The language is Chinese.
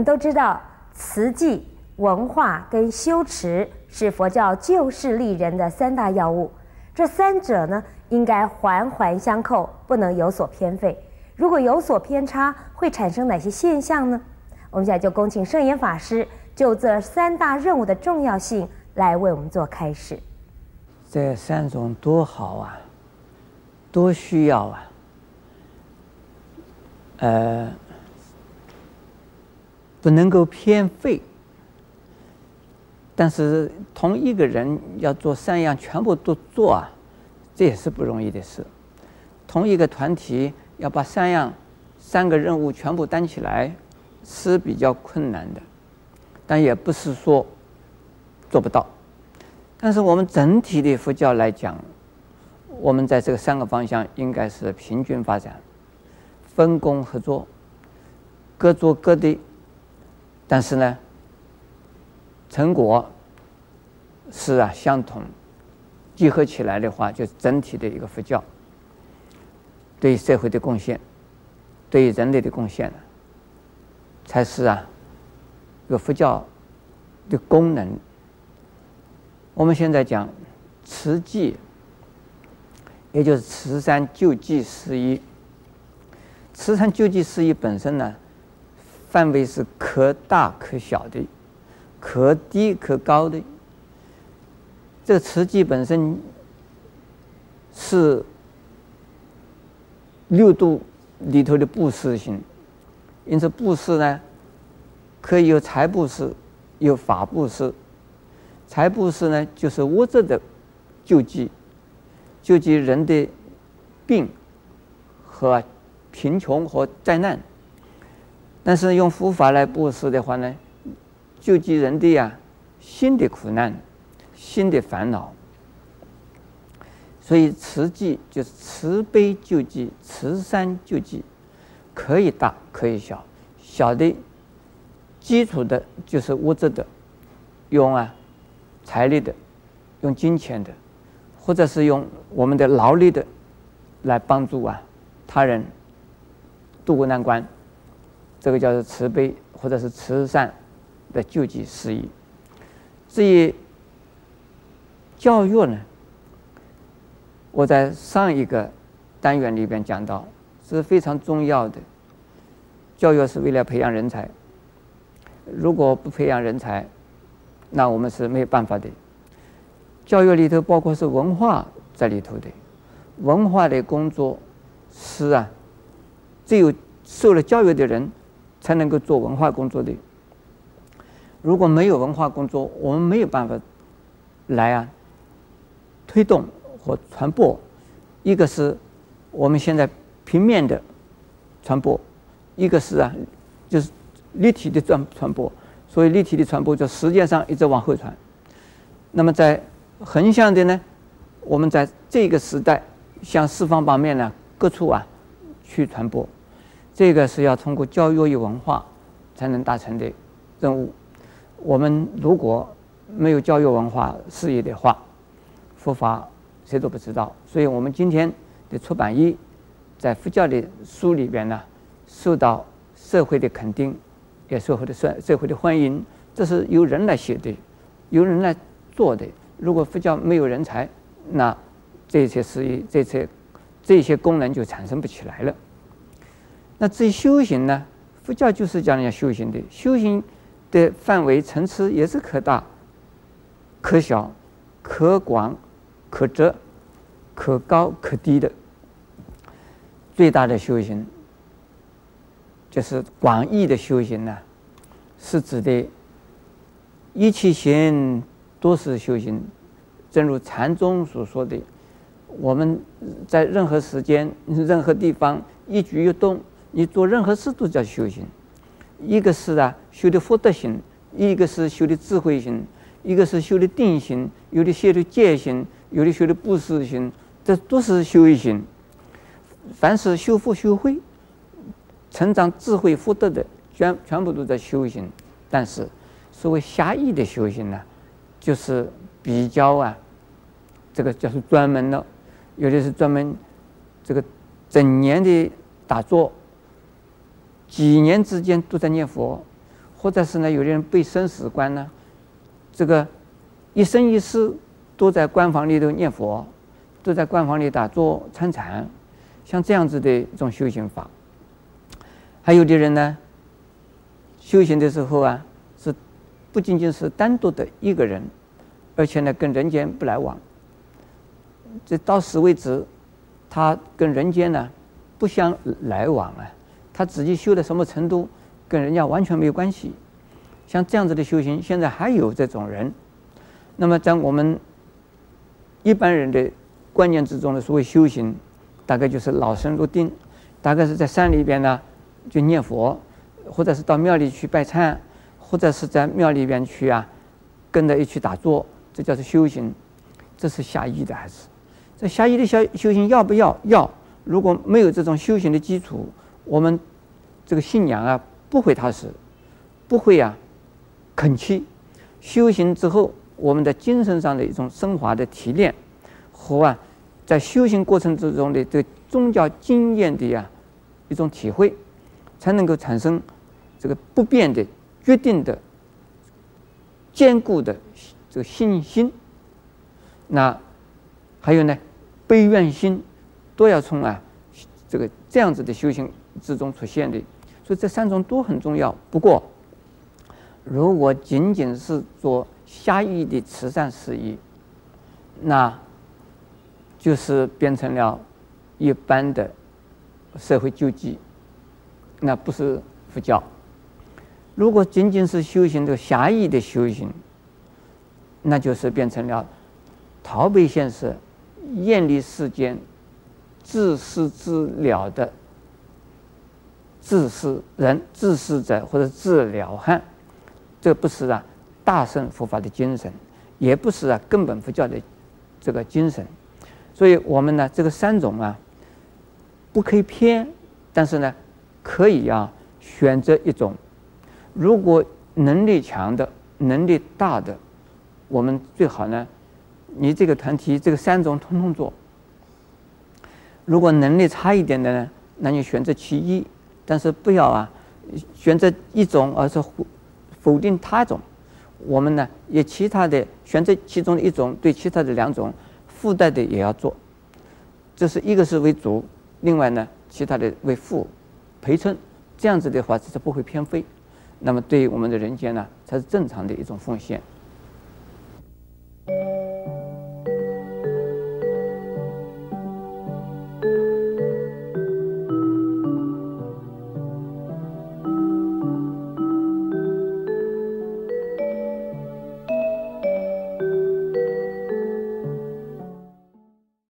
我们都知道，慈济、文化跟修持是佛教救世利人的三大要务。这三者呢，应该环环相扣，不能有所偏废。如果有所偏差，会产生哪些现象呢？我们现在就恭请圣严法师就这三大任务的重要性来为我们做开示。这三种多好啊，多需要啊！呃，不能够偏废。但是同一个人要做三样，全部都做啊，这也是不容易的事。同一个团体要把三样、三个任务全部担起来，是比较困难的。但也不是说做不到。但是我们整体的佛教来讲，我们在这个三个方向应该是平均发展，分工合作，各做各的。但是呢，成果是啊相同，集合起来的话，就是整体的一个佛教，对社会的贡献，对人类的贡献，才是啊，这个佛教的功能。我们现在讲慈济，也就是慈善救济事业。慈善救济事业本身呢，范围是可大可小的。可低可高的，这个慈济本身是六度里头的布施行，因此布施呢，可以有财布施，有法布施。财布施呢，就是物质的救济，救济人的病和贫穷和灾难。但是用佛法来布施的话呢，救济人的呀，心的苦难，心的烦恼。所以慈济就是慈悲救济，慈善救济，可以大可以小，小的基础的就是物质的，用啊财力的，用金钱的，或者是用我们的劳力的，来帮助啊他人渡过难关，这个叫做慈悲或者是慈善。的救济事宜，至于教育呢，我在上一个单元里边讲到，是非常重要的。教育是为了培养人才，如果不培养人才，那我们是没有办法的。教育里头包括是文化在里头的，文化的工作是啊，只有受了教育的人才能够做文化工作的。如果没有文化工作，我们没有办法来啊推动和传播。一个是我们现在平面的传播，一个是啊就是立体的传传播。所以立体的传播就时间上一直往后传。那么在横向的呢，我们在这个时代向四方八面呢各处啊去传播，这个是要通过教育与文化才能达成的任务。我们如果没有教育文化事业的话，佛法谁都不知道。所以我们今天的出版业，在佛教的书里边呢，受到社会的肯定，也受到社社会的欢迎。这是由人来写的，由人来做的。如果佛教没有人才，那这些事业、这些这些功能就产生不起来了。那至于修行呢？佛教就是讲人家修行的，修行。的范围层次也是可大、可小、可广、可窄、可高、可低的。最大的修行就是广义的修行呢，是指的一切行都是修行。正如禅宗所说的，我们在任何时间、任何地方一举一动，你做任何事都叫修行。一个是啊修的福德行，一个是修的智慧行，一个是修的定行，有的修的戒行，有的修的布施行，这都是修行。凡是修福修慧、成长智慧福德的，全全部都在修行。但是所谓狭义的修行呢，就是比较啊，这个叫做专门的，有的是专门这个整年的打坐。几年之间都在念佛，或者是呢，有的人背生死观呢，这个一生一世都在关房里头念佛，都在关房里打坐参禅，像这样子的一种修行法。还有的人呢，修行的时候啊，是不仅仅是单独的一个人，而且呢，跟人间不来往。这到死为止，他跟人间呢不相来往啊，他自己修到什么程度？跟人家完全没有关系，像这样子的修行，现在还有这种人。那么在我们一般人的观念之中的所谓修行，大概就是老僧入定，大概是在山里边呢就念佛，或者是到庙里去拜忏，或者是在庙里边去啊跟着一起打坐，这叫做修行。这是狭义的还是？这狭义的修修行要不要？要。如果没有这种修行的基础，我们这个信仰啊。不会踏实，不会、啊，肯去修行之后，我们的精神上的一种升华的提炼，和啊，在修行过程之中的这个宗教经验的呀一种体会，才能够产生这个不变的、决定的、坚固的这个信心。那还有呢，悲愿心都要从啊这个这样子的修行之中出现的。所以这三种都很重要。不过，如果仅仅是做狭义的慈善事业，那就是变成了一般的社会救济，那不是佛教。如果仅仅是修行这个狭义的修行，那就是变成了逃避现实、厌离世间、自私自了的。自私人、自私者或者自了汉，这不是啊大乘佛法的精神，也不是啊根本佛教的这个精神。所以我们呢，这个三种啊，不可以偏，但是呢，可以啊选择一种。如果能力强的、能力大的，我们最好呢，你这个团体这个三种通通做。如果能力差一点的呢，那你选择其一。但是不要啊，选择一种而是否否定他种。我们呢也其他的选择其中的一种，对其他的两种附带的也要做。这是一个是为主，另外呢其他的为辅陪衬。这样子的话，这是不会偏废。那么对于我们的人间呢，才是正常的一种奉献。